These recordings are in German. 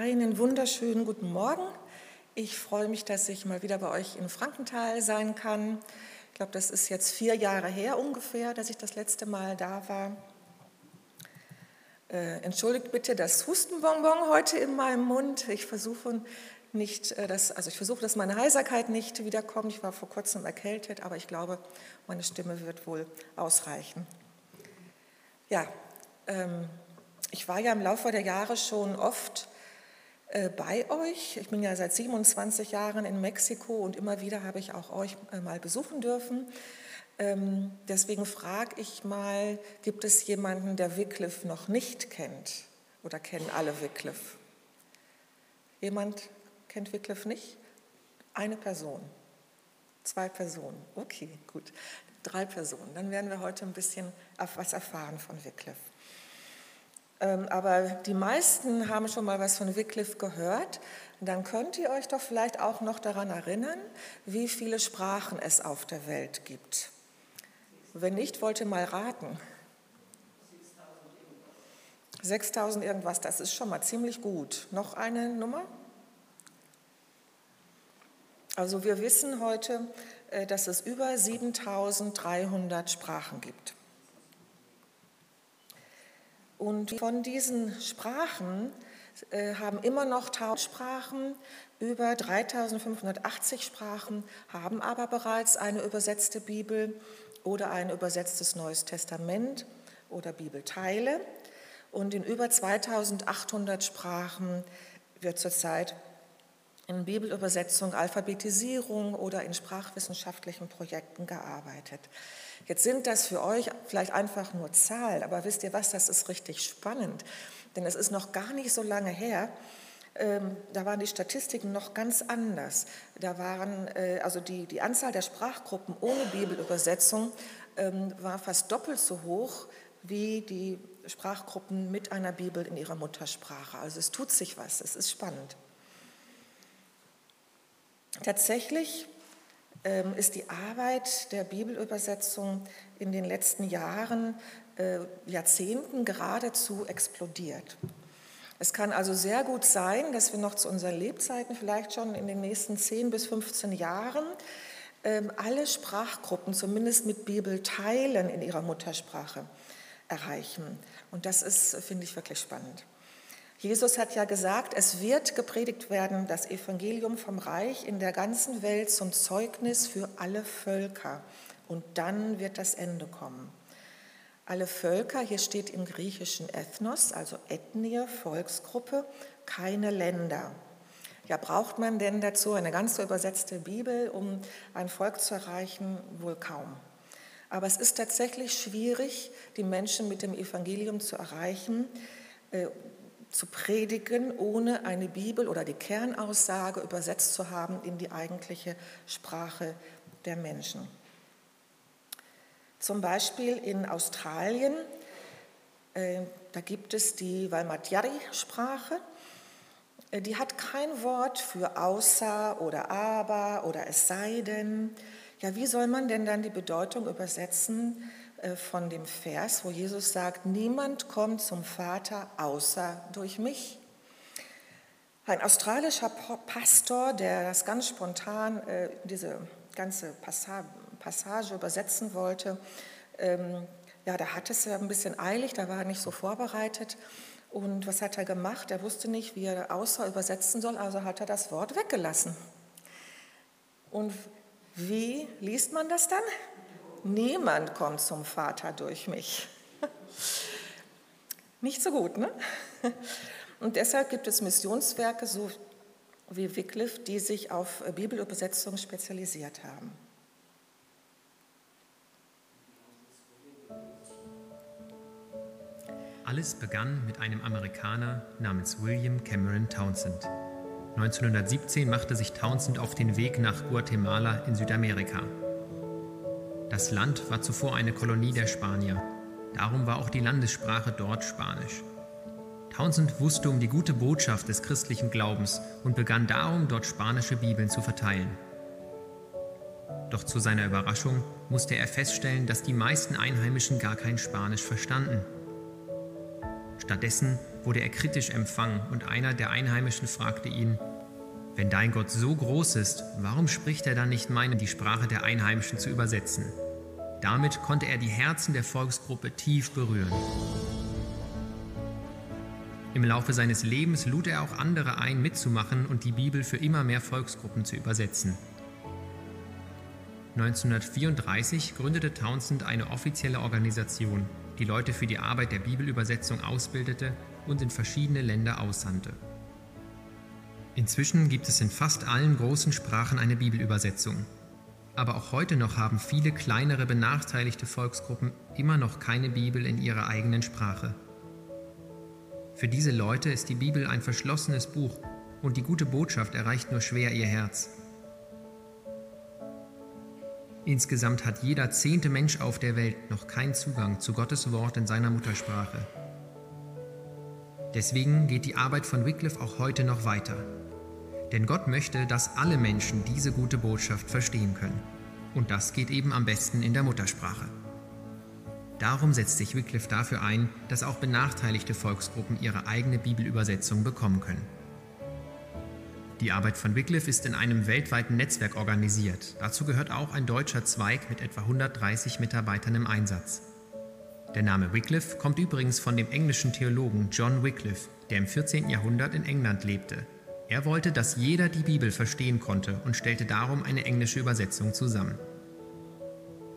Einen wunderschönen guten Morgen. Ich freue mich, dass ich mal wieder bei euch in Frankenthal sein kann. Ich glaube, das ist jetzt vier Jahre her ungefähr, dass ich das letzte Mal da war. Äh, entschuldigt bitte das Hustenbonbon heute in meinem Mund. Ich versuche nicht, äh, dass, also ich versuche, dass meine Heiserkeit nicht wiederkommt. Ich war vor kurzem erkältet, aber ich glaube, meine Stimme wird wohl ausreichen. Ja, ähm, ich war ja im Laufe der Jahre schon oft bei euch. Ich bin ja seit 27 Jahren in Mexiko und immer wieder habe ich auch euch äh, mal besuchen dürfen. Ähm, deswegen frage ich mal, gibt es jemanden, der Wycliffe noch nicht kennt? Oder kennen alle Wycliffe? Jemand kennt Wycliffe nicht? Eine Person. Zwei Personen. Okay, gut. Drei Personen. Dann werden wir heute ein bisschen was erfahren von Wycliffe. Ähm, aber die meisten haben schon mal was von Wycliffe gehört. Dann könnt ihr euch doch vielleicht auch noch daran erinnern, wie viele Sprachen es auf der Welt gibt. Wenn nicht, wollt ihr mal raten. 6000 irgendwas, das ist schon mal ziemlich gut. Noch eine Nummer? Also wir wissen heute, äh, dass es über 7300 Sprachen gibt. Und von diesen Sprachen äh, haben immer noch Sprachen, über 3580 Sprachen haben aber bereits eine übersetzte Bibel oder ein übersetztes Neues Testament oder Bibelteile. Und in über 2800 Sprachen wird zurzeit in Bibelübersetzung, Alphabetisierung oder in sprachwissenschaftlichen Projekten gearbeitet. Jetzt sind das für euch vielleicht einfach nur Zahlen, aber wisst ihr was, das ist richtig spannend, denn es ist noch gar nicht so lange her, ähm, da waren die Statistiken noch ganz anders. Da waren, äh, also die, die Anzahl der Sprachgruppen ohne Bibelübersetzung ähm, war fast doppelt so hoch wie die Sprachgruppen mit einer Bibel in ihrer Muttersprache. Also es tut sich was, es ist spannend. Tatsächlich ähm, ist die Arbeit der Bibelübersetzung in den letzten Jahren, äh, Jahrzehnten geradezu explodiert. Es kann also sehr gut sein, dass wir noch zu unseren Lebzeiten vielleicht schon in den nächsten 10 bis 15 Jahren ähm, alle Sprachgruppen zumindest mit Bibelteilen in ihrer Muttersprache erreichen. Und das ist, finde ich, wirklich spannend. Jesus hat ja gesagt, es wird gepredigt werden, das Evangelium vom Reich in der ganzen Welt zum Zeugnis für alle Völker. Und dann wird das Ende kommen. Alle Völker, hier steht im griechischen Ethnos, also Ethnie, Volksgruppe, keine Länder. Ja, braucht man denn dazu eine ganze übersetzte Bibel, um ein Volk zu erreichen? Wohl kaum. Aber es ist tatsächlich schwierig, die Menschen mit dem Evangelium zu erreichen äh, zu predigen, ohne eine Bibel oder die Kernaussage übersetzt zu haben in die eigentliche Sprache der Menschen. Zum Beispiel in Australien, äh, da gibt es die Walmatjari-Sprache. Äh, die hat kein Wort für außer oder aber oder es sei denn. Ja, wie soll man denn dann die Bedeutung übersetzen von dem Vers, wo Jesus sagt, niemand kommt zum Vater außer durch mich. Ein australischer Pastor, der das ganz spontan, äh, diese ganze Passage übersetzen wollte, ähm, ja, da hat es ein bisschen eilig, da war er nicht so vorbereitet. Und was hat er gemacht? Er wusste nicht, wie er außer übersetzen soll, also hat er das Wort weggelassen. Und wie liest man das dann? Niemand kommt zum Vater durch mich. Nicht so gut, ne? Und deshalb gibt es Missionswerke, so wie Wycliffe, die sich auf Bibelübersetzung spezialisiert haben. Alles begann mit einem Amerikaner namens William Cameron Townsend. 1917 machte sich Townsend auf den Weg nach Guatemala in Südamerika. Das Land war zuvor eine Kolonie der Spanier. Darum war auch die Landessprache dort Spanisch. Townsend wusste um die gute Botschaft des christlichen Glaubens und begann darum, dort spanische Bibeln zu verteilen. Doch zu seiner Überraschung musste er feststellen, dass die meisten Einheimischen gar kein Spanisch verstanden. Stattdessen wurde er kritisch empfangen und einer der Einheimischen fragte ihn, wenn dein Gott so groß ist, warum spricht er dann nicht meine, die Sprache der Einheimischen zu übersetzen? Damit konnte er die Herzen der Volksgruppe tief berühren. Im Laufe seines Lebens lud er auch andere ein, mitzumachen und die Bibel für immer mehr Volksgruppen zu übersetzen. 1934 gründete Townsend eine offizielle Organisation, die Leute für die Arbeit der Bibelübersetzung ausbildete und in verschiedene Länder aussandte. Inzwischen gibt es in fast allen großen Sprachen eine Bibelübersetzung. Aber auch heute noch haben viele kleinere benachteiligte Volksgruppen immer noch keine Bibel in ihrer eigenen Sprache. Für diese Leute ist die Bibel ein verschlossenes Buch und die gute Botschaft erreicht nur schwer ihr Herz. Insgesamt hat jeder zehnte Mensch auf der Welt noch keinen Zugang zu Gottes Wort in seiner Muttersprache. Deswegen geht die Arbeit von Wycliffe auch heute noch weiter. Denn Gott möchte, dass alle Menschen diese gute Botschaft verstehen können. Und das geht eben am besten in der Muttersprache. Darum setzt sich Wycliffe dafür ein, dass auch benachteiligte Volksgruppen ihre eigene Bibelübersetzung bekommen können. Die Arbeit von Wycliffe ist in einem weltweiten Netzwerk organisiert. Dazu gehört auch ein deutscher Zweig mit etwa 130 Mitarbeitern im Einsatz. Der Name Wycliffe kommt übrigens von dem englischen Theologen John Wycliffe, der im 14. Jahrhundert in England lebte er wollte, dass jeder die Bibel verstehen konnte und stellte darum eine englische Übersetzung zusammen.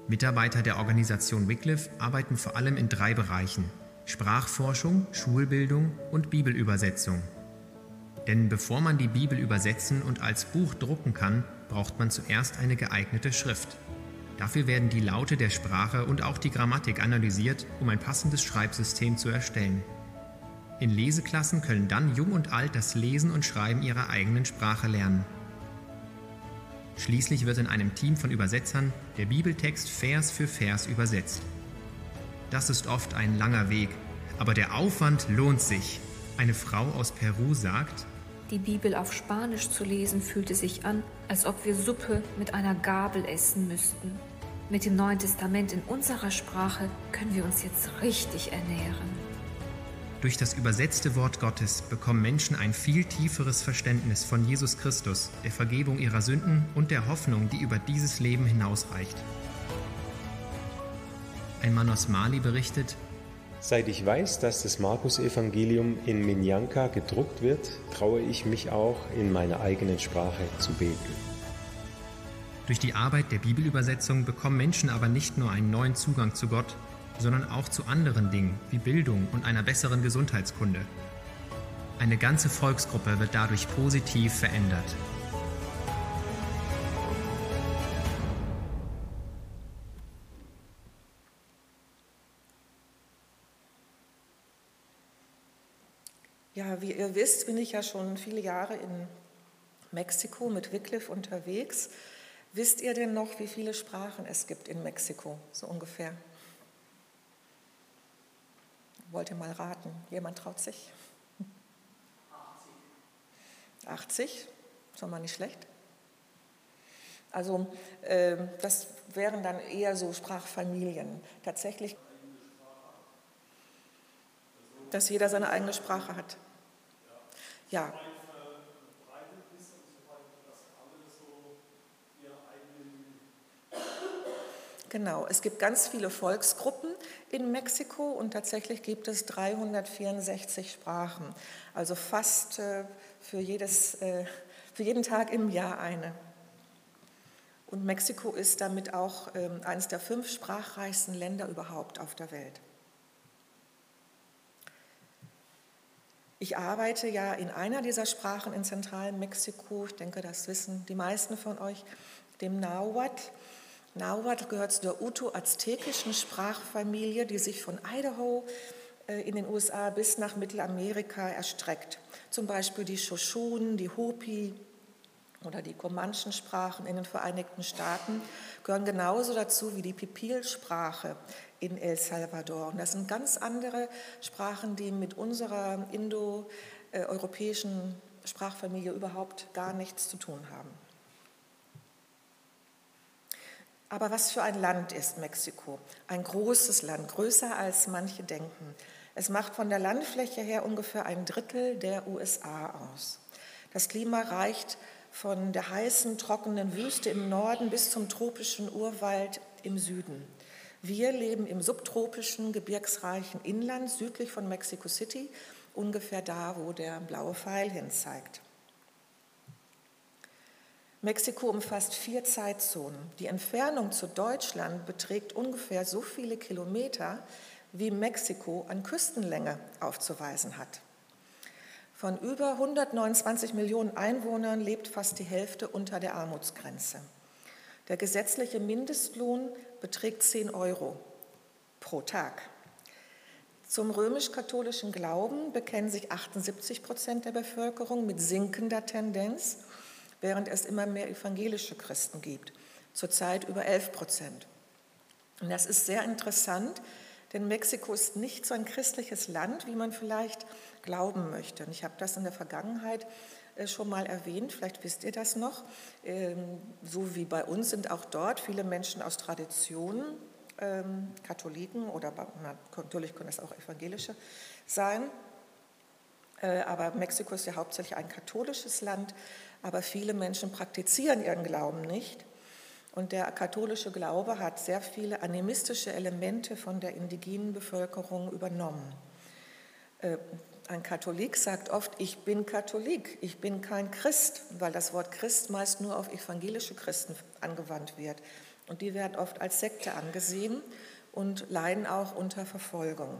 Mitarbeiter der Organisation Wycliffe arbeiten vor allem in drei Bereichen: Sprachforschung, Schulbildung und Bibelübersetzung. Denn bevor man die Bibel übersetzen und als Buch drucken kann, braucht man zuerst eine geeignete Schrift. Dafür werden die Laute der Sprache und auch die Grammatik analysiert, um ein passendes Schreibsystem zu erstellen. In Leseklassen können dann Jung und Alt das Lesen und Schreiben ihrer eigenen Sprache lernen. Schließlich wird in einem Team von Übersetzern der Bibeltext Vers für Vers übersetzt. Das ist oft ein langer Weg, aber der Aufwand lohnt sich. Eine Frau aus Peru sagt, die Bibel auf Spanisch zu lesen fühlte sich an, als ob wir Suppe mit einer Gabel essen müssten. Mit dem Neuen Testament in unserer Sprache können wir uns jetzt richtig ernähren. Durch das übersetzte Wort Gottes bekommen Menschen ein viel tieferes Verständnis von Jesus Christus, der Vergebung ihrer Sünden und der Hoffnung, die über dieses Leben hinausreicht. Ein Mann aus Mali berichtet, Seit ich weiß, dass das Markus-Evangelium in Minyanka gedruckt wird, traue ich mich auch, in meiner eigenen Sprache zu beten. Durch die Arbeit der Bibelübersetzung bekommen Menschen aber nicht nur einen neuen Zugang zu Gott, sondern auch zu anderen Dingen wie Bildung und einer besseren Gesundheitskunde. Eine ganze Volksgruppe wird dadurch positiv verändert. Ja, wie ihr wisst, bin ich ja schon viele Jahre in Mexiko mit Wycliffe unterwegs. Wisst ihr denn noch, wie viele Sprachen es gibt in Mexiko, so ungefähr? Wollt ihr mal raten? Jemand traut sich? 80. 80? Ist doch mal nicht schlecht. Also äh, das wären dann eher so Sprachfamilien. Tatsächlich, dass jeder seine eigene Sprache hat. Ja. Genau, es gibt ganz viele Volksgruppen in Mexiko und tatsächlich gibt es 364 Sprachen, also fast äh, für, jedes, äh, für jeden Tag im Jahr eine. Und Mexiko ist damit auch ähm, eines der fünf sprachreichsten Länder überhaupt auf der Welt. Ich arbeite ja in einer dieser Sprachen in zentralen Mexiko, ich denke, das wissen die meisten von euch, dem Nahuatl. Nahuatl gehört zu der Uto-aztekischen Sprachfamilie, die sich von Idaho äh, in den USA bis nach Mittelamerika erstreckt. Zum Beispiel die Shoshunen, die Hopi oder die Comanchen-Sprachen in den Vereinigten Staaten gehören genauso dazu wie die Pipil-Sprache in El Salvador. Und das sind ganz andere Sprachen, die mit unserer indoeuropäischen Sprachfamilie überhaupt gar nichts zu tun haben. Aber was für ein Land ist Mexiko? Ein großes Land, größer als manche denken. Es macht von der Landfläche her ungefähr ein Drittel der USA aus. Das Klima reicht von der heißen, trockenen Wüste im Norden bis zum tropischen Urwald im Süden. Wir leben im subtropischen, gebirgsreichen Inland südlich von Mexico City, ungefähr da, wo der blaue Pfeil hin zeigt. Mexiko umfasst vier Zeitzonen. Die Entfernung zu Deutschland beträgt ungefähr so viele Kilometer, wie Mexiko an Küstenlänge aufzuweisen hat. Von über 129 Millionen Einwohnern lebt fast die Hälfte unter der Armutsgrenze. Der gesetzliche Mindestlohn beträgt 10 Euro pro Tag. Zum römisch-katholischen Glauben bekennen sich 78 Prozent der Bevölkerung mit sinkender Tendenz während es immer mehr evangelische Christen gibt, zurzeit über 11 Prozent. Und das ist sehr interessant, denn Mexiko ist nicht so ein christliches Land, wie man vielleicht glauben möchte. Und ich habe das in der Vergangenheit äh, schon mal erwähnt, vielleicht wisst ihr das noch. Ähm, so wie bei uns sind auch dort viele Menschen aus Traditionen, ähm, Katholiken oder natürlich können es auch evangelische sein. Äh, aber Mexiko ist ja hauptsächlich ein katholisches Land aber viele Menschen praktizieren ihren Glauben nicht. Und der katholische Glaube hat sehr viele animistische Elemente von der indigenen Bevölkerung übernommen. Äh, ein Katholik sagt oft, ich bin Katholik, ich bin kein Christ, weil das Wort Christ meist nur auf evangelische Christen angewandt wird. Und die werden oft als Sekte angesehen und leiden auch unter Verfolgung.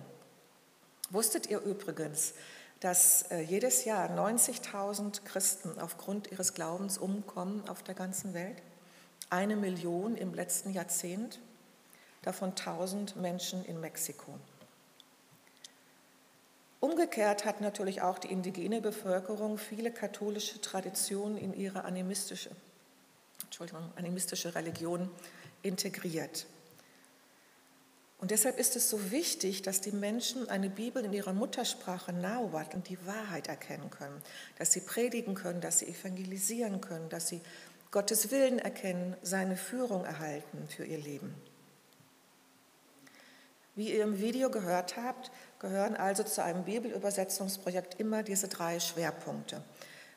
Wusstet ihr übrigens, dass äh, jedes Jahr 90.000 Christen aufgrund ihres Glaubens umkommen auf der ganzen Welt. Eine Million im letzten Jahrzehnt, davon 1000 Menschen in Mexiko. Umgekehrt hat natürlich auch die indigene Bevölkerung viele katholische Traditionen in ihre animistische, Entschuldigung, animistische Religion integriert. Und deshalb ist es so wichtig, dass die Menschen eine Bibel in ihrer Muttersprache Nahuatl und die Wahrheit erkennen können, dass sie predigen können, dass sie evangelisieren können, dass sie Gottes Willen erkennen, seine Führung erhalten für ihr Leben. Wie ihr im Video gehört habt, gehören also zu einem Bibelübersetzungsprojekt immer diese drei Schwerpunkte.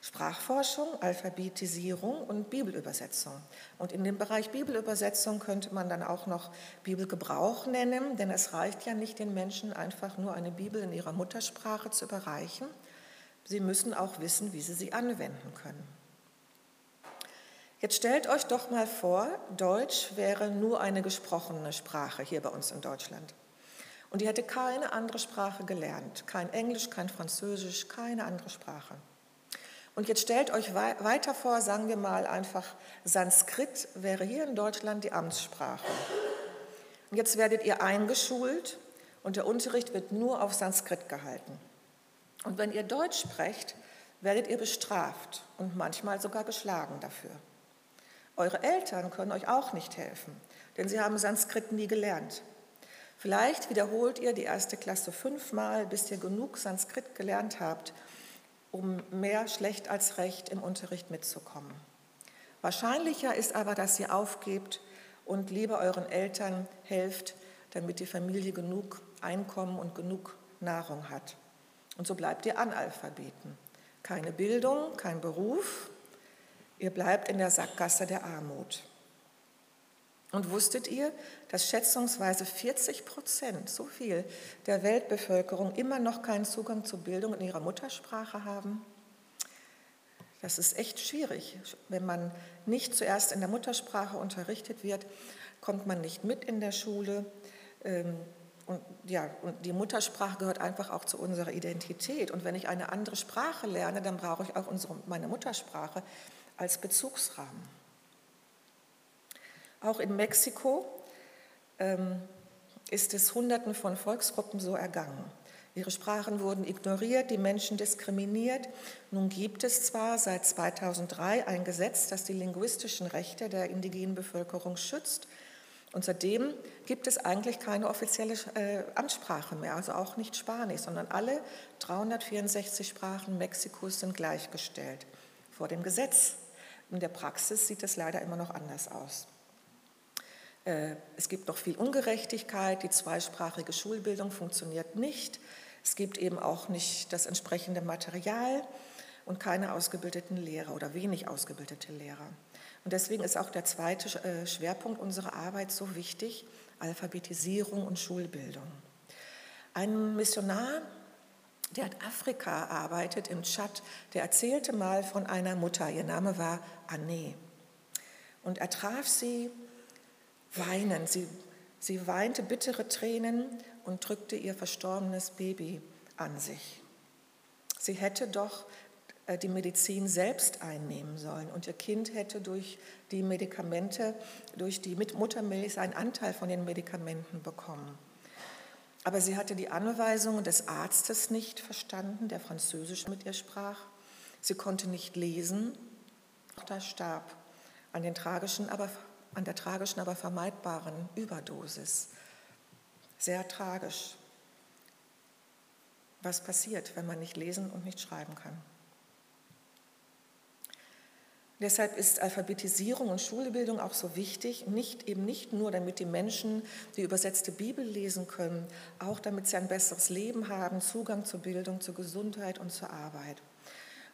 Sprachforschung, Alphabetisierung und Bibelübersetzung. Und in dem Bereich Bibelübersetzung könnte man dann auch noch Bibelgebrauch nennen, denn es reicht ja nicht den Menschen einfach nur eine Bibel in ihrer Muttersprache zu überreichen. Sie müssen auch wissen, wie sie sie anwenden können. Jetzt stellt euch doch mal vor, Deutsch wäre nur eine gesprochene Sprache hier bei uns in Deutschland. Und ihr hätte keine andere Sprache gelernt, kein Englisch, kein Französisch, keine andere Sprache. Und jetzt stellt euch weiter vor, sagen wir mal einfach, Sanskrit wäre hier in Deutschland die Amtssprache. Und jetzt werdet ihr eingeschult und der Unterricht wird nur auf Sanskrit gehalten. Und wenn ihr Deutsch sprecht, werdet ihr bestraft und manchmal sogar geschlagen dafür. Eure Eltern können euch auch nicht helfen, denn sie haben Sanskrit nie gelernt. Vielleicht wiederholt ihr die erste Klasse fünfmal, bis ihr genug Sanskrit gelernt habt, um mehr schlecht als recht im Unterricht mitzukommen. Wahrscheinlicher ist aber, dass ihr aufgebt und lieber euren Eltern helft, damit die Familie genug Einkommen und genug Nahrung hat. Und so bleibt ihr Analphabeten. Keine Bildung, kein Beruf, ihr bleibt in der Sackgasse der Armut. Und wusstet ihr, dass schätzungsweise 40 Prozent, so viel, der Weltbevölkerung immer noch keinen Zugang zur Bildung in ihrer Muttersprache haben? Das ist echt schwierig. Wenn man nicht zuerst in der Muttersprache unterrichtet wird, kommt man nicht mit in der Schule. Ähm, und, ja, und die Muttersprache gehört einfach auch zu unserer Identität. Und wenn ich eine andere Sprache lerne, dann brauche ich auch unsere, meine Muttersprache als Bezugsrahmen. Auch in Mexiko ähm, ist es Hunderten von Volksgruppen so ergangen. Ihre Sprachen wurden ignoriert, die Menschen diskriminiert. Nun gibt es zwar seit 2003 ein Gesetz, das die linguistischen Rechte der indigenen Bevölkerung schützt. Und seitdem gibt es eigentlich keine offizielle äh, Amtssprache mehr, also auch nicht Spanisch, sondern alle 364 Sprachen Mexikos sind gleichgestellt vor dem Gesetz. In der Praxis sieht es leider immer noch anders aus. Äh, es gibt noch viel Ungerechtigkeit, die zweisprachige Schulbildung funktioniert nicht. Es gibt eben auch nicht das entsprechende Material und keine ausgebildeten Lehrer oder wenig ausgebildete Lehrer. Und deswegen ist auch der zweite äh, Schwerpunkt unserer Arbeit so wichtig, Alphabetisierung und Schulbildung. Ein Missionar, der in Afrika arbeitet, im Tschad, der erzählte mal von einer Mutter, ihr Name war Anne. Und er traf sie weinend. Sie, sie weinte bittere Tränen und drückte ihr verstorbenes Baby an sich. Sie hätte doch äh, die Medizin selbst einnehmen sollen und ihr Kind hätte durch die Medikamente, durch die Muttermilch einen Anteil von den Medikamenten bekommen. Aber sie hatte die Anweisungen des Arztes nicht verstanden, der Französisch mit ihr sprach. Sie konnte nicht lesen. Da starb an, den tragischen, aber, an der tragischen, aber vermeidbaren Überdosis. Sehr tragisch. Was passiert, wenn man nicht lesen und nicht schreiben kann? Deshalb ist Alphabetisierung und Schulbildung auch so wichtig, nicht, eben nicht nur, damit die Menschen die übersetzte Bibel lesen können, auch damit sie ein besseres Leben haben, Zugang zur Bildung, zur Gesundheit und zur Arbeit.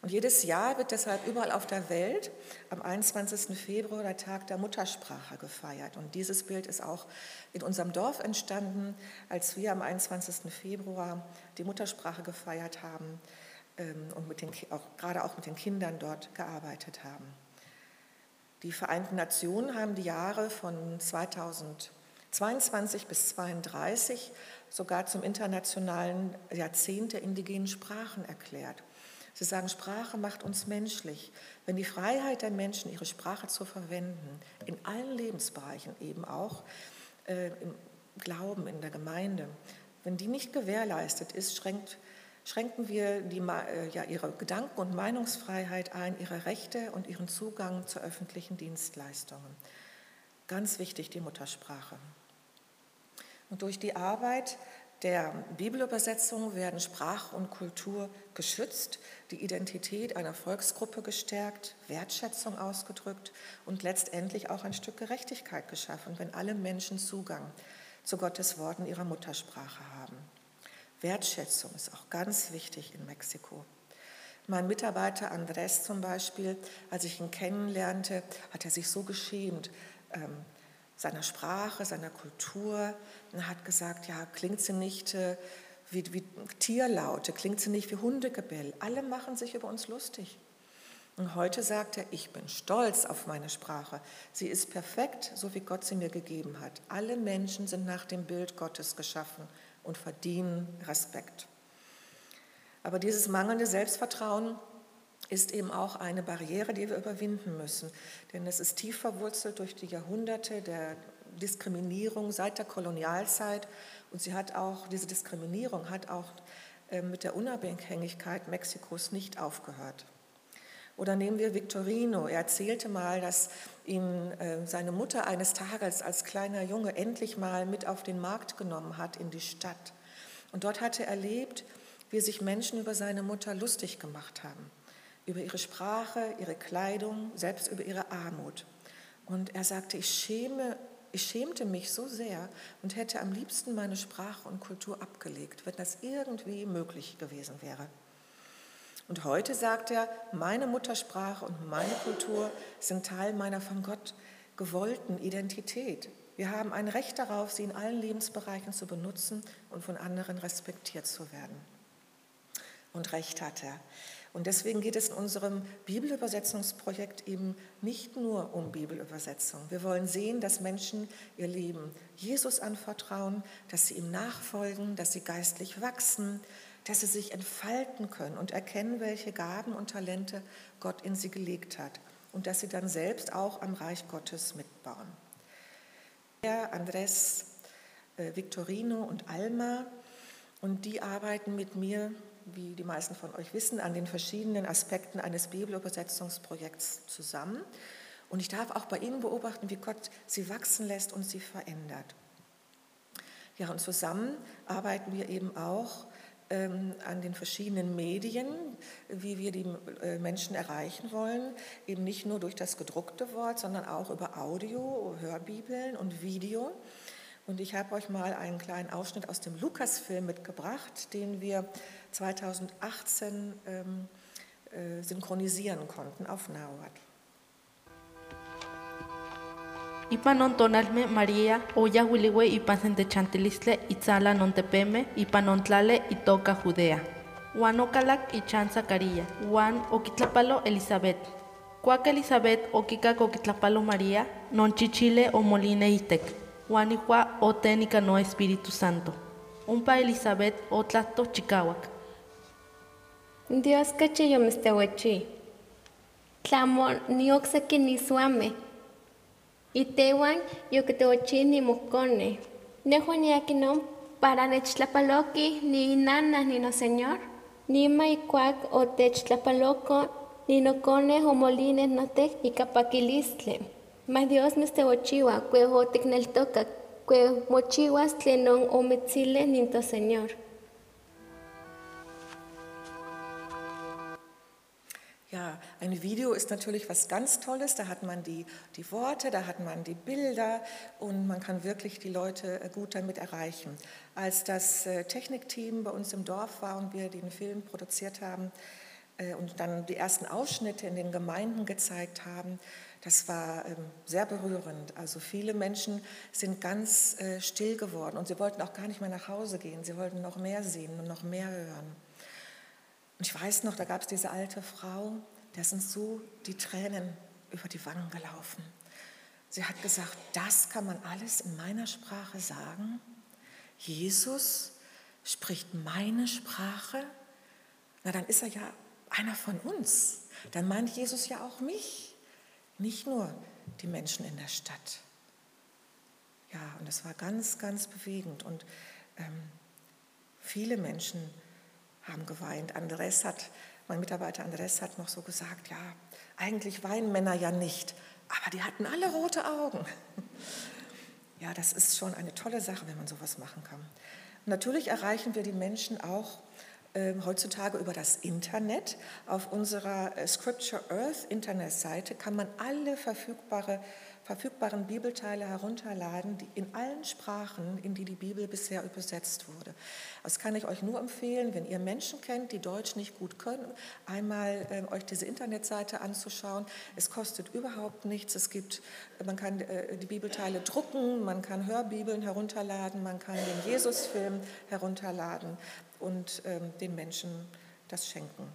Und jedes Jahr wird deshalb überall auf der Welt am 21. Februar der Tag der Muttersprache gefeiert. Und dieses Bild ist auch in unserem Dorf entstanden, als wir am 21. Februar die Muttersprache gefeiert haben ähm, und mit den, auch, gerade auch mit den Kindern dort gearbeitet haben. Die Vereinten Nationen haben die Jahre von 2022 bis 2032 sogar zum internationalen Jahrzehnt der indigenen Sprachen erklärt. Sie sagen, Sprache macht uns menschlich. Wenn die Freiheit der Menschen, ihre Sprache zu verwenden, in allen Lebensbereichen eben auch, äh, im Glauben, in der Gemeinde, wenn die nicht gewährleistet ist, schränkt, schränken wir die, äh, ja, ihre Gedanken- und Meinungsfreiheit ein, ihre Rechte und ihren Zugang zu öffentlichen Dienstleistungen. Ganz wichtig die Muttersprache. Und durch die Arbeit der Bibelübersetzung werden Sprache und Kultur geschützt, die Identität einer Volksgruppe gestärkt, Wertschätzung ausgedrückt und letztendlich auch ein Stück Gerechtigkeit geschaffen, wenn alle Menschen Zugang zu Gottes Worten ihrer Muttersprache haben. Wertschätzung ist auch ganz wichtig in Mexiko. Mein Mitarbeiter Andrés zum Beispiel, als ich ihn kennenlernte, hat er sich so geschämt. Ähm, seiner Sprache, seiner Kultur. Er hat gesagt, ja, klingt sie nicht äh, wie, wie Tierlaute, klingt sie nicht wie Hundegebell. Alle machen sich über uns lustig. Und heute sagt er, ich bin stolz auf meine Sprache. Sie ist perfekt, so wie Gott sie mir gegeben hat. Alle Menschen sind nach dem Bild Gottes geschaffen und verdienen Respekt. Aber dieses mangelnde Selbstvertrauen ist eben auch eine Barriere, die wir überwinden müssen. Denn es ist tief verwurzelt durch die Jahrhunderte der Diskriminierung seit der Kolonialzeit. Und sie hat auch, diese Diskriminierung hat auch äh, mit der Unabhängigkeit Mexikos nicht aufgehört. Oder nehmen wir Victorino. Er erzählte mal, dass ihn äh, seine Mutter eines Tages als kleiner Junge endlich mal mit auf den Markt genommen hat in die Stadt. Und dort hatte er erlebt, wie sich Menschen über seine Mutter lustig gemacht haben über ihre Sprache, ihre Kleidung, selbst über ihre Armut. Und er sagte, ich, schäme, ich schämte mich so sehr und hätte am liebsten meine Sprache und Kultur abgelegt, wenn das irgendwie möglich gewesen wäre. Und heute sagt er, meine Muttersprache und meine Kultur sind Teil meiner von Gott gewollten Identität. Wir haben ein Recht darauf, sie in allen Lebensbereichen zu benutzen und von anderen respektiert zu werden. Und recht hat er. Und deswegen geht es in unserem Bibelübersetzungsprojekt eben nicht nur um Bibelübersetzung. Wir wollen sehen, dass Menschen ihr Leben Jesus anvertrauen, dass sie ihm nachfolgen, dass sie geistlich wachsen, dass sie sich entfalten können und erkennen, welche Gaben und Talente Gott in sie gelegt hat und dass sie dann selbst auch am Reich Gottes mitbauen. Herr Andres, äh, Victorino und Alma und die arbeiten mit mir wie die meisten von euch wissen, an den verschiedenen Aspekten eines Bibelübersetzungsprojekts zusammen. Und ich darf auch bei Ihnen beobachten, wie Gott sie wachsen lässt und sie verändert. Ja, und zusammen arbeiten wir eben auch ähm, an den verschiedenen Medien, wie wir die äh, Menschen erreichen wollen, eben nicht nur durch das gedruckte Wort, sondern auch über Audio, Hörbibeln und Video. Und ich habe euch mal einen kleinen Ausschnitt aus dem Lukas-Film mitgebracht, den wir 2018 ähm, äh, synchronisieren konnten auf Nauat. Ipa non tonalme María, oya huiliwe ipa sente chantilistle, itzala non tepeme, ipa non tlale, itoca Judea. Juan ocalac y chan Zacarías, Juan oquitlapalo Elizabeth. Cuac Elizabeth oquicac oquitlapalo María, non chichile o moline itec. Juanihua o oh Ténica no Espíritu Santo. Umpa Elizabeth o Tlato Chicahuac. Dios cachillomestehuechi. Tlamon ni oksaki ni suame. Itewan yoqueteochi ni moscone. Nejo ni aquinom para nechtlapaloqui ni nana ni no señor. Nima ikuak o techtlapaloco ni no cone o molines no tec y capaquilistle. Ma Dios mistehuachiwa kue otikneltoka kue mochiwas tlenon omitzile ninto señor. Ja, ein Video ist natürlich was ganz Tolles. Da hat man die, die Worte, da hat man die Bilder und man kann wirklich die Leute äh, gut damit erreichen. Als das äh, Technikteam bei uns im Dorf war und wir den Film produziert haben und dann die ersten Ausschnitte in den Gemeinden gezeigt haben, das war ähm, sehr berührend. Also viele Menschen sind ganz still geworden und sie wollten auch gar nicht mehr nach Hause gehen. Sie wollten noch mehr sehen und noch mehr hören. Und ich weiß noch, da gab es diese alte Frau, der sind so die Tränen über die Wangen gelaufen. Sie hat gesagt, das kann man alles in meiner Sprache sagen. Jesus spricht meine Sprache. Na, dann ist er ja einer von uns. Dann meint Jesus ja auch mich, nicht nur die Menschen in der Stadt. Ja, und das war ganz, ganz bewegend. Und ähm, viele Menschen haben geweint. Andres hat, mein Mitarbeiter Andres hat noch so gesagt, ja, eigentlich weinen Männer ja nicht, aber die hatten alle rote Augen. Ja, das ist schon eine tolle Sache, wenn man sowas machen kann. Natürlich erreichen wir die Menschen auch heutzutage über das Internet. Auf unserer äh, Scripture Earth Internetseite kann man alle verfügbare verfügbaren Bibelteile herunterladen, die in allen Sprachen, in die die Bibel bisher übersetzt wurde. Das kann ich euch nur empfehlen, wenn ihr Menschen kennt, die Deutsch nicht gut können, einmal äh, euch diese Internetseite anzuschauen. Es kostet überhaupt nichts. Es gibt, man kann äh, die Bibelteile drucken, man kann Hörbibeln herunterladen, man kann den Jesusfilm herunterladen und äh, den Menschen das schenken.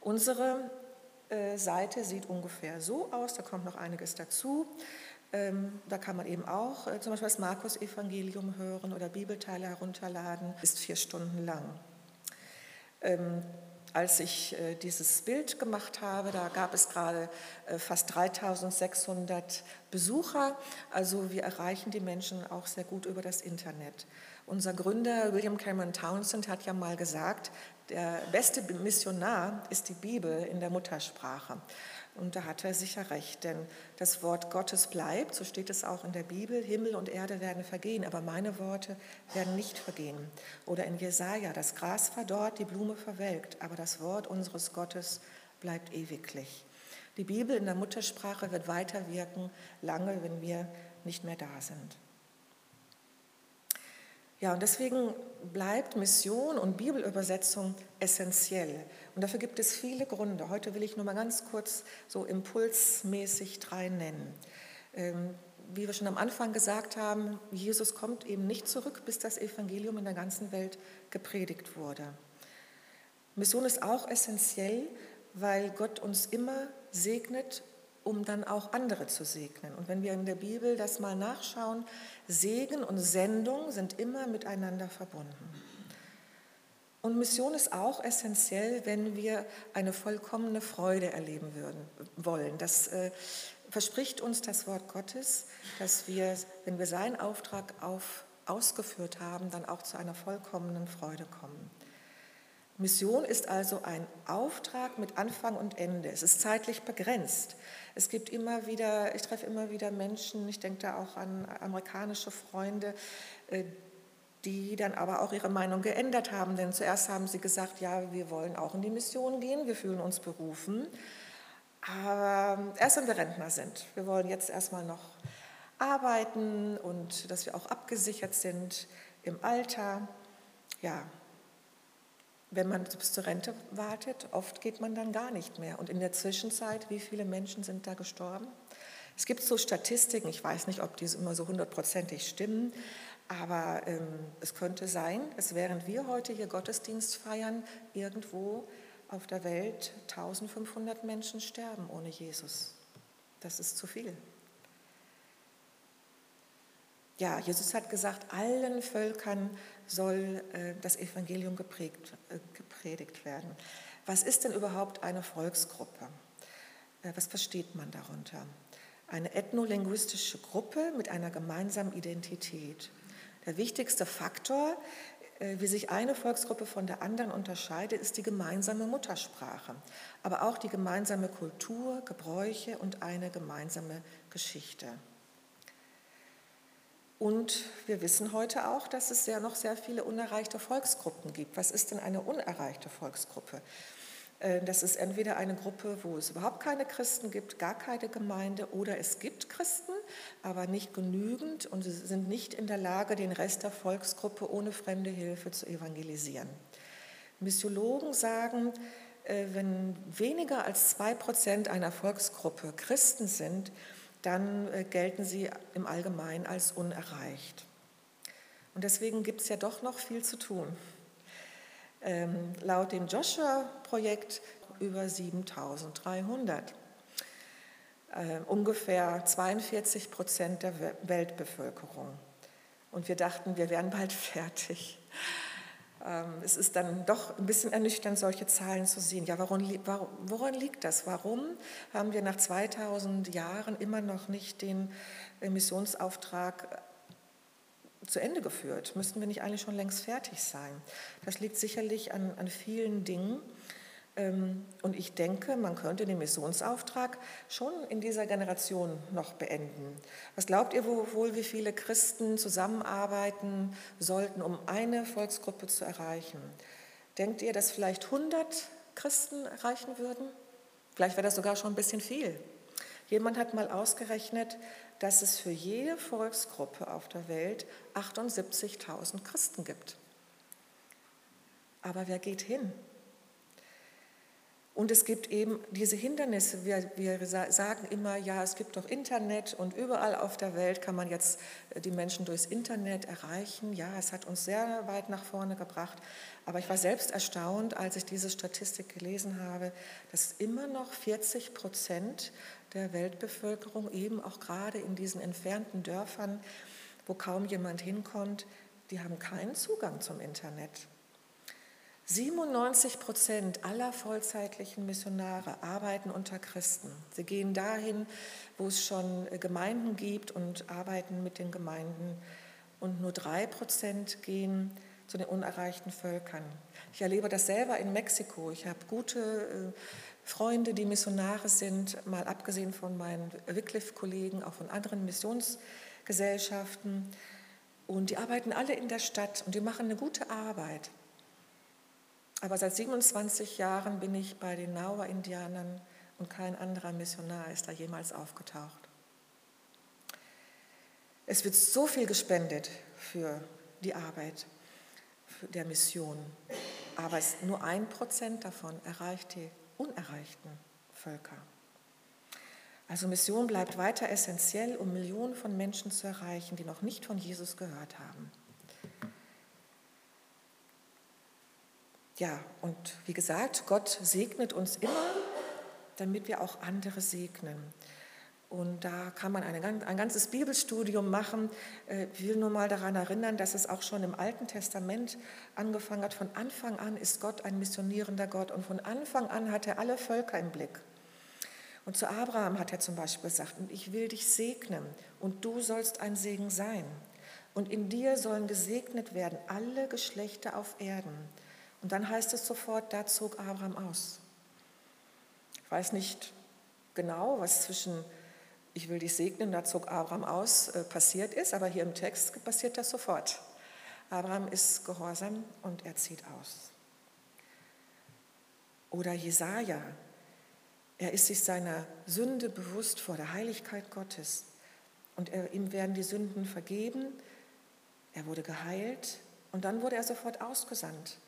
Unsere äh, Seite sieht ungefähr so aus, da kommt noch einiges dazu. Ähm, da kann man eben auch äh, zum Beispiel das Markus-Evangelium hören oder Bibelteile herunterladen, ist vier Stunden lang. Ähm, als ich äh, dieses Bild gemacht habe, da gab es gerade fast 3600 Besucher. Also wir erreichen die Menschen auch sehr gut über das Internet. Unser Gründer William Cameron Townsend hat ja mal gesagt, der beste Missionar ist die Bibel in der Muttersprache. Und da hat er sicher recht, denn das Wort Gottes bleibt, so steht es auch in der Bibel, Himmel und Erde werden vergehen, aber meine Worte werden nicht vergehen. Oder in Jesaja, das Gras verdorrt, die Blume verwelkt, aber das Wort unseres Gottes bleibt ewiglich. Die Bibel in der Muttersprache wird weiterwirken, lange, wenn wir nicht mehr da sind. Ja, und deswegen bleibt Mission und Bibelübersetzung essentiell. Und dafür gibt es viele Gründe. Heute will ich nur mal ganz kurz so impulsmäßig drei nennen. Ähm, wie wir schon am Anfang gesagt haben, Jesus kommt eben nicht zurück, bis das Evangelium in der ganzen Welt gepredigt wurde. Mission ist auch essentiell, weil Gott uns immer segnet um dann auch andere zu segnen. Und wenn wir in der Bibel das mal nachschauen, Segen und Sendung sind immer miteinander verbunden. Und Mission ist auch essentiell, wenn wir eine vollkommene Freude erleben würden, wollen. Das äh, verspricht uns das Wort Gottes, dass wir, wenn wir seinen Auftrag auf, ausgeführt haben, dann auch zu einer vollkommenen Freude kommen. Mission ist also ein Auftrag mit Anfang und Ende. Es ist zeitlich begrenzt. Es gibt immer wieder, ich treffe immer wieder Menschen, ich denke da auch an amerikanische Freunde, äh, die dann aber auch ihre Meinung geändert haben. Denn zuerst haben sie gesagt, ja, wir wollen auch in die Mission gehen, wir fühlen uns berufen. Aber erst wenn wir Rentner sind. Wir wollen jetzt erstmal noch arbeiten und dass wir auch abgesichert sind im Alter. Ja, wenn man bis zur Rente wartet, oft geht man dann gar nicht mehr. Und in der Zwischenzeit, wie viele Menschen sind da gestorben? Es gibt so Statistiken, ich weiß nicht, ob die immer so hundertprozentig stimmen, aber ähm, es könnte sein, dass während wir heute hier Gottesdienst feiern, irgendwo auf der Welt 1500 Menschen sterben ohne Jesus. Das ist zu viel. Ja, Jesus hat gesagt, allen Völkern soll äh, das Evangelium geprägt, äh, gepredigt werden. Was ist denn überhaupt eine Volksgruppe? Äh, was versteht man darunter? Eine ethnolinguistische Gruppe mit einer gemeinsamen Identität. Der wichtigste Faktor, wie sich eine Volksgruppe von der anderen unterscheidet, ist die gemeinsame Muttersprache, aber auch die gemeinsame Kultur, Gebräuche und eine gemeinsame Geschichte. Und wir wissen heute auch, dass es ja noch sehr viele unerreichte Volksgruppen gibt. Was ist denn eine unerreichte Volksgruppe? Äh, das ist entweder eine Gruppe, wo es überhaupt keine Christen gibt, gar keine Gemeinde, oder es gibt Christen, aber nicht genügend und sie sind nicht in der Lage, den Rest der Volksgruppe ohne fremde Hilfe zu evangelisieren. Missiologen sagen, äh, wenn weniger als zwei Prozent einer Volksgruppe Christen sind, dann äh, gelten sie im Allgemeinen als unerreicht. Und deswegen gibt es ja doch noch viel zu tun. Ähm, laut dem Joshua-Projekt über 7300. Äh, ungefähr 42 Prozent der Weltbevölkerung. Und wir dachten, wir wären bald fertig. Ähm, es ist dann doch ein bisschen ernüchternd, solche Zahlen zu sehen. Ja, woran, woran liegt das? Warum haben wir nach 2000 Jahren immer noch nicht den Missionsauftrag zu Ende geführt? Müssten wir nicht eigentlich schon längst fertig sein? Das liegt sicherlich an, an vielen Dingen. Ähm, und ich denke, man könnte den Missionsauftrag schon in dieser Generation noch beenden. Was glaubt ihr wohl, wie viele Christen zusammenarbeiten sollten, um eine Volksgruppe zu erreichen? Denkt ihr, dass vielleicht 100 Christen erreichen würden? Vielleicht wäre das sogar schon ein bisschen viel. Jemand hat mal ausgerechnet, dass es für jede Volksgruppe auf der Welt 78.000 Christen gibt. Aber wer geht hin? Und es gibt eben diese Hindernisse. Wir, wir, sagen immer, ja, es gibt doch Internet und überall auf der Welt kann man jetzt äh, die Menschen durchs Internet erreichen. Ja, es hat uns sehr weit nach vorne gebracht. Aber ich war selbst erstaunt, als ich diese Statistik gelesen habe, dass immer noch 40 Prozent der Weltbevölkerung, eben auch gerade in diesen entfernten Dörfern, wo kaum jemand hinkommt, die haben keinen Zugang zum Internet. 97 Prozent aller vollzeitlichen Missionare arbeiten unter Christen. Sie gehen dahin, wo es schon Gemeinden gibt und arbeiten mit den Gemeinden. Und nur drei Prozent gehen zu den unerreichten Völkern. Ich erlebe das selber in Mexiko. Ich habe gute äh, Freunde, die Missionare sind, mal abgesehen von meinen Wycliffe-Kollegen, auch von anderen Missionsgesellschaften. Und die arbeiten alle in der Stadt und die machen eine gute Arbeit. Aber seit 27 Jahren bin ich bei den Naua-Indianern und kein anderer Missionar ist da jemals aufgetaucht. Es wird so viel gespendet für die Arbeit der Mission, aber nur ein Prozent davon erreicht die unerreichten Völker. Also Mission bleibt weiter essentiell, um Millionen von Menschen zu erreichen, die noch nicht von Jesus gehört haben. Ja, und wie gesagt, Gott segnet uns immer, damit wir auch andere segnen. Und da kann man ein ganzes Bibelstudium machen. Äh, ich will nur mal daran erinnern, dass es auch schon im Alten Testament angefangen hat. Von Anfang an ist Gott ein missionierender Gott und von Anfang an hat er alle Völker im Blick. Und zu Abraham hat er zum Beispiel gesagt, ich will dich segnen und du sollst ein Segen sein. Und in dir sollen gesegnet werden alle Geschlechter auf Erden. Und dann heißt es sofort, da zog Abraham aus. Ich weiß nicht genau, was zwischen ich will dich segnen, da zog Abraham aus, äh, passiert ist, aber hier im Text passiert das sofort. Abraham ist gehorsam und er zieht aus. Oder Jesaja, er ist sich seiner Sünde bewusst vor der Heiligkeit Gottes und er, ihm werden die Sünden vergeben. Er wurde geheilt und dann wurde er sofort ausgesandt.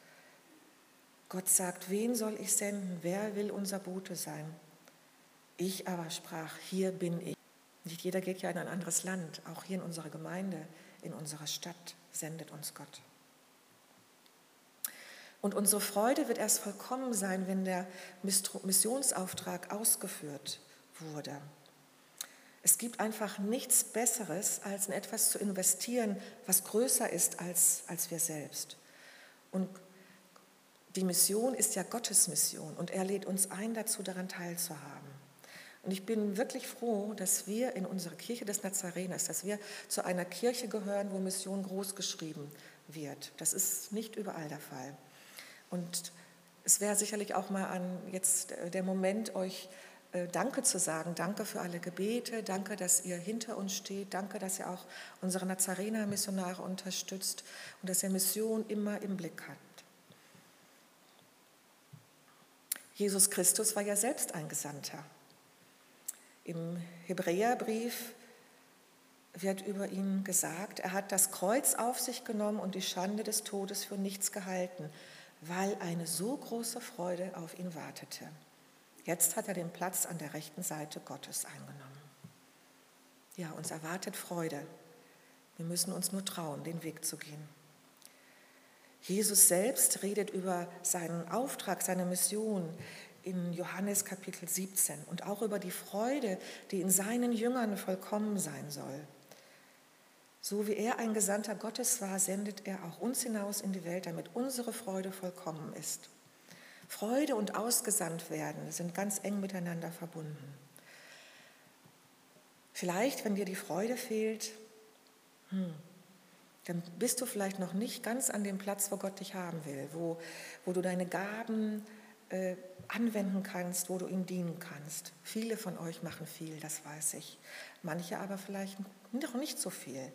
Gott sagt, wen soll ich senden? Wer will unser Bote sein? Ich aber sprach, hier bin ich. Nicht jeder geht ja in ein anderes Land, auch hier in unserer Gemeinde, in unserer Stadt sendet uns Gott. Und unsere Freude wird erst vollkommen sein, wenn der Missionsauftrag ausgeführt wurde. Es gibt einfach nichts Besseres, als in etwas zu investieren, was größer ist als, als wir selbst. Und die Mission ist ja Gottes Mission und er lädt uns ein, dazu daran teilzuhaben. Und ich bin wirklich froh, dass wir in unserer Kirche des Nazareners, dass wir zu einer Kirche gehören, wo Mission groß geschrieben wird. Das ist nicht überall der Fall. Und es wäre sicherlich auch mal an jetzt äh, der Moment, euch äh, Danke zu sagen. Danke für alle Gebete. Danke, dass ihr hinter uns steht. Danke, dass ihr auch unsere Nazarener-Missionare unterstützt und dass ihr Mission immer im Blick habt. Jesus Christus war ja selbst ein Gesandter. Im Hebräerbrief wird über ihn gesagt, er hat das Kreuz auf sich genommen und die Schande des Todes für nichts gehalten weil eine so große Freude auf ihn wartete. Jetzt hat er den Platz an der rechten Seite Gottes eingenommen. Ja, uns erwartet Freude. Wir müssen uns nur trauen, den Weg zu gehen. Jesus selbst redet über seinen Auftrag, seine Mission in Johannes Kapitel 17 und auch über die Freude, die in seinen Jüngern vollkommen sein soll. So wie er ein Gesandter Gottes war, sendet er auch uns hinaus in die Welt, damit unsere Freude vollkommen ist. Freude und ausgesandt werden sind ganz eng miteinander verbunden. Vielleicht, wenn dir die Freude fehlt, hm, dann bist du vielleicht noch nicht ganz an dem Platz, wo Gott dich haben will, wo, wo du deine Gaben äh, anwenden kannst, wo du ihm dienen kannst. Viele von euch machen viel, das weiß ich. Manche aber vielleicht noch nicht so viel.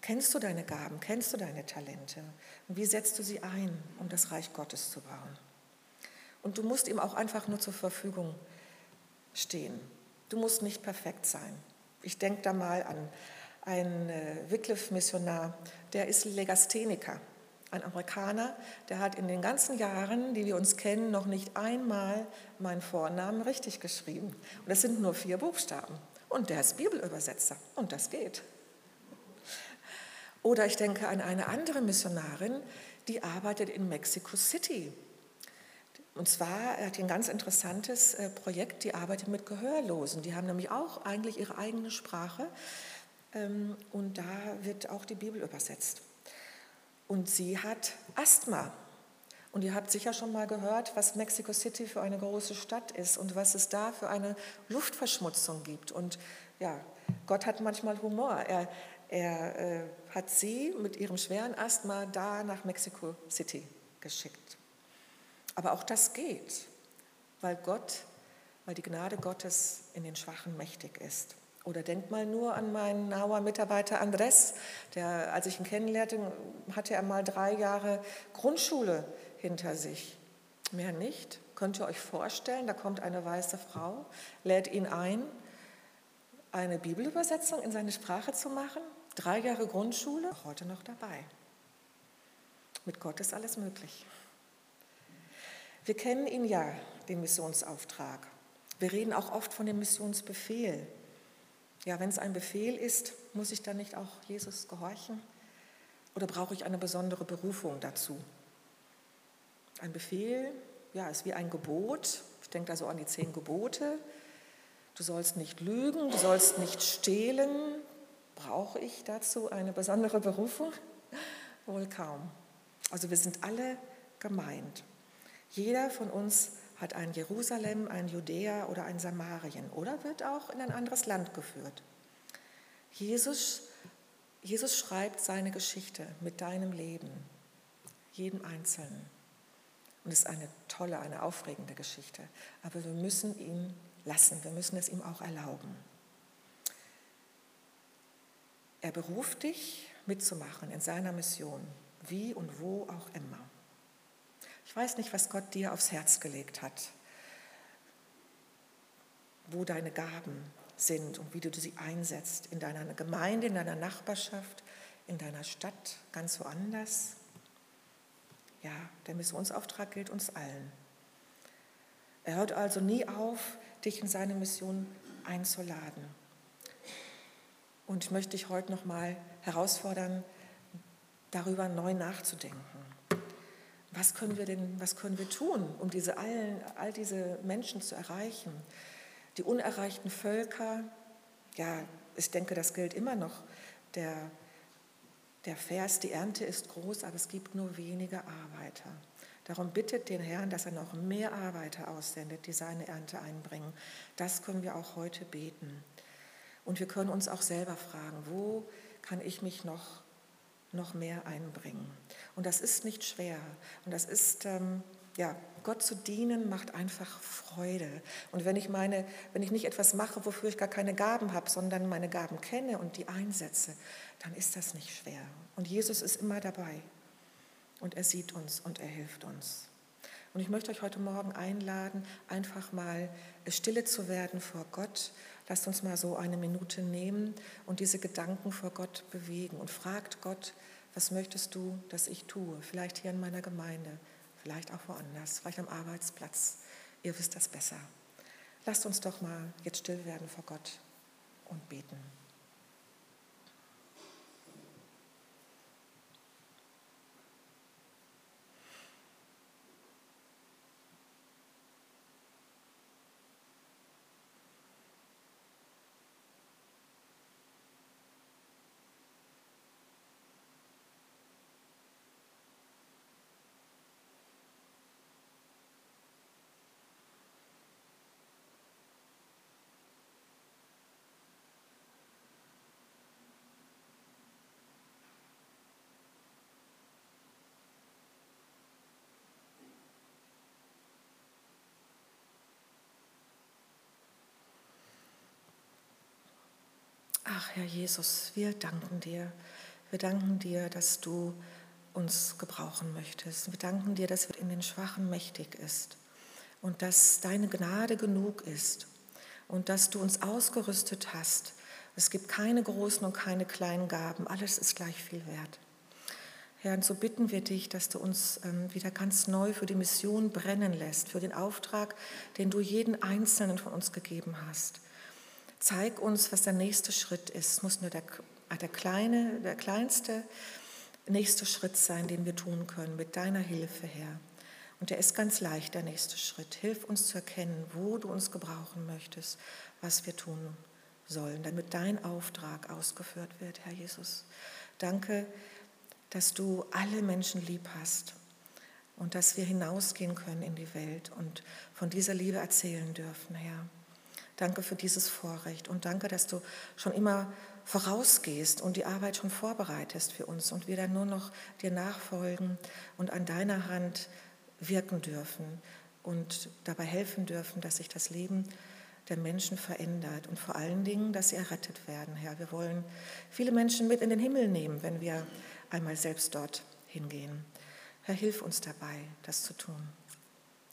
Kennst du deine Gaben? Kennst du deine Talente? Und wie setzt du sie ein, um das Reich Gottes zu bauen? Und du musst ihm auch einfach nur zur Verfügung stehen. Du musst nicht perfekt sein. Ich denke da mal an einen äh, Wycliffe-Missionar, der ist Legastheniker ein Amerikaner, der hat in den ganzen Jahren, die wir uns kennen, noch nicht einmal meinen Vornamen richtig geschrieben. Und das sind nur vier Buchstaben. Und der ist Bibelübersetzer. Und das geht. Oder ich denke an eine andere Missionarin, die arbeitet in Mexico City. Und zwar hat ein ganz interessantes äh, Projekt, die arbeitet mit Gehörlosen. Die haben nämlich auch eigentlich ihre eigene Sprache. Ähm, und da wird auch die Bibel übersetzt. Und sie hat Asthma. Und ihr habt sicher schon mal gehört, was Mexico City für eine große Stadt ist und was es da für eine Luftverschmutzung gibt. Und ja, Gott hat manchmal Humor. Er, er äh, hat sie mit ihrem schweren Asthma da nach Mexico City geschickt. Aber auch das geht, weil Gott, weil die Gnade Gottes in den Schwachen mächtig ist. Oder denkt mal nur an meinen naher Mitarbeiter Andres, der, als ich ihn kennenlernte, hatte er mal drei Jahre Grundschule hinter sich. Mehr nicht. Könnt ihr euch vorstellen, da kommt eine weiße Frau, lädt ihn ein, eine Bibelübersetzung in seine Sprache zu machen. Drei Jahre Grundschule, heute noch dabei. Mit Gott ist alles möglich. Wir kennen ihn ja, den Missionsauftrag. Wir reden auch oft von dem Missionsbefehl. Ja, wenn es ein Befehl ist, muss ich dann nicht auch Jesus gehorchen? Oder brauche ich eine besondere Berufung dazu? Ein Befehl, ja, ist wie ein Gebot. Ich denke da so an die zehn Gebote. Du sollst nicht lügen, du sollst nicht stehlen. Brauche ich dazu eine besondere Berufung? Wohl kaum. Also wir sind alle gemeint. Jeder von uns hat ein Jerusalem, ein Judäa oder ein Samarien oder wird auch in ein anderes Land geführt. Jesus, Jesus schreibt seine Geschichte mit deinem Leben, jedem Einzelnen. Und es ist eine tolle, eine aufregende Geschichte. Aber wir müssen ihn lassen, wir müssen es ihm auch erlauben. Er beruft dich mitzumachen in seiner Mission, wie und wo auch immer. Ich weiß nicht, was Gott dir aufs Herz gelegt hat, wo deine Gaben sind und wie du sie einsetzt in deiner Gemeinde, in deiner Nachbarschaft, in deiner Stadt, ganz woanders. Ja, der Missionsauftrag gilt uns allen. Er hört also nie auf, dich in seine Mission einzuladen. Und ich möchte dich heute noch mal herausfordern, darüber neu nachzudenken. Was können wir denn, was können wir tun, um diese allen, all diese Menschen zu erreichen? Die unerreichten Völker, ja, ich denke, das gilt immer noch. Der, der Vers, die Ernte ist groß, aber es gibt nur wenige Arbeiter. Darum bittet den Herrn, dass er noch mehr Arbeiter aussendet, die seine Ernte einbringen. Das können wir auch heute beten. Und wir können uns auch selber fragen, wo kann ich mich noch, noch mehr einbringen? Und das ist nicht schwer. Und das ist, ähm, ja, Gott zu dienen macht einfach Freude. Und wenn ich meine, wenn ich nicht etwas mache, wofür ich gar keine Gaben habe, sondern meine Gaben kenne und die einsetze, dann ist das nicht schwer. Und Jesus ist immer dabei. Und er sieht uns und er hilft uns. Und ich möchte euch heute Morgen einladen, einfach mal stille zu werden vor Gott. Lasst uns mal so eine Minute nehmen und diese Gedanken vor Gott bewegen und fragt Gott, was möchtest du, dass ich tue? Vielleicht hier in meiner Gemeinde, vielleicht auch woanders, vielleicht am Arbeitsplatz. Ihr wisst das besser. Lasst uns doch mal jetzt still werden vor Gott und beten. Herr Jesus, wir danken dir. Wir danken dir, dass du uns gebrauchen möchtest. Wir danken dir, dass in den Schwachen mächtig ist und dass deine Gnade genug ist und dass du uns ausgerüstet hast. Es gibt keine großen und keine kleinen Gaben, alles ist gleich viel wert. Herr, und so bitten wir dich, dass du uns ähm, wieder ganz neu für die Mission brennen lässt, für den Auftrag, den du jeden Einzelnen von uns gegeben hast. Zeig uns, was der nächste Schritt ist. Es muss nur der, der kleine, der kleinste nächste Schritt sein, den wir tun können, mit deiner Hilfe, Herr. Und der ist ganz leicht, der nächste Schritt. Hilf uns zu erkennen, wo du uns gebrauchen möchtest, was wir tun sollen, damit dein Auftrag ausgeführt wird, Herr Jesus. Danke, dass du alle Menschen lieb hast und dass wir hinausgehen können in die Welt und von dieser Liebe erzählen dürfen, Herr. Danke für dieses Vorrecht und danke, dass du schon immer vorausgehst und die Arbeit schon vorbereitest für uns und wir dann nur noch dir nachfolgen und an deiner Hand wirken dürfen und dabei helfen dürfen, dass sich das Leben der Menschen verändert und vor allen Dingen, dass sie errettet werden, Herr. Wir wollen viele Menschen mit in den Himmel nehmen, wenn wir einmal selbst dort hingehen. Herr, hilf uns dabei, das zu tun.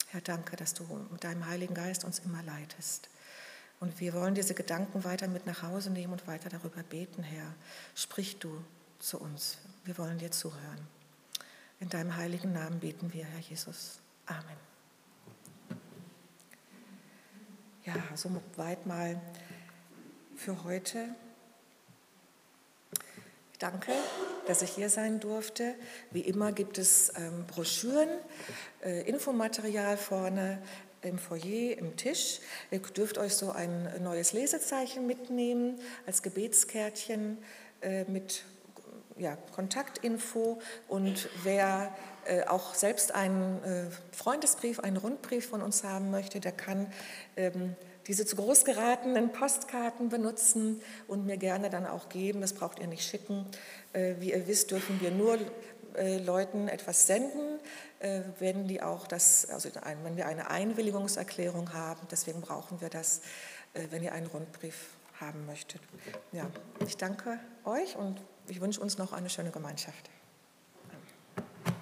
Herr, danke, dass du mit deinem Heiligen Geist uns immer leitest. Und wir wollen diese Gedanken weiter mit nach Hause nehmen und weiter darüber beten, Herr. Sprich du zu uns. Wir wollen dir zuhören. In deinem heiligen Namen beten wir, Herr Jesus. Amen. Ja, so weit mal für heute. Danke, dass ich hier sein durfte. Wie immer gibt es ähm, Broschüren, äh, Infomaterial vorne im Foyer, im Tisch. Ihr dürft euch so ein neues Lesezeichen mitnehmen als Gebetskärtchen äh, mit ja, Kontaktinfo und wer äh, auch selbst einen äh, Freundesbrief, einen Rundbrief von uns haben möchte, der kann ähm, diese zu groß geratenen Postkarten benutzen und mir gerne dann auch geben. Das braucht ihr nicht schicken. Äh, wie ihr wisst, dürfen wir nur äh, Leuten etwas senden, wenn, die auch das, also wenn wir eine Einwilligungserklärung haben. Deswegen brauchen wir das, äh, wenn ihr einen Rundbrief haben möchtet. Ja, ich danke euch und ich wünsche uns noch eine schöne Gemeinschaft.